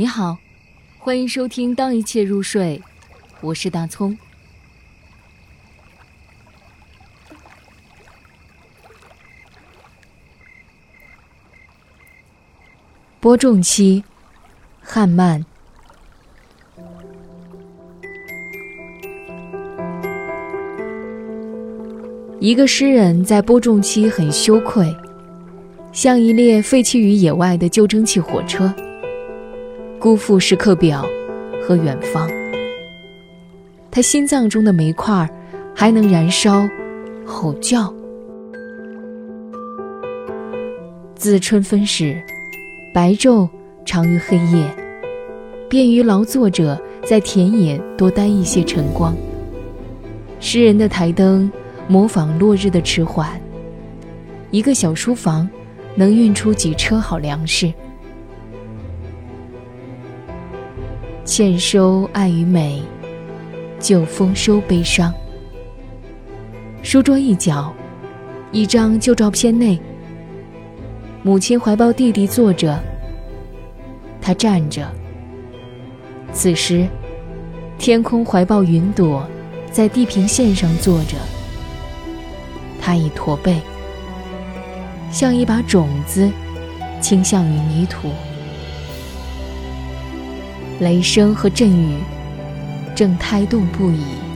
你好，欢迎收听《当一切入睡》，我是大葱。播种期，汉曼。一个诗人在播种期很羞愧，像一列废弃于野外的旧蒸汽火车，辜负时刻表和远方。他心脏中的煤块还能燃烧，吼叫。自春分始，白昼长于黑夜，便于劳作者在田野多待一些晨光。诗人的台灯。模仿落日的迟缓。一个小书房，能运出几车好粮食。欠收爱与美，就丰收悲伤。书桌一角，一张旧照片内，母亲怀抱弟弟坐着，他站着。此时，天空怀抱云朵，在地平线上坐着。他已驼背，像一把种子，倾向于泥土。雷声和阵雨正胎动不已。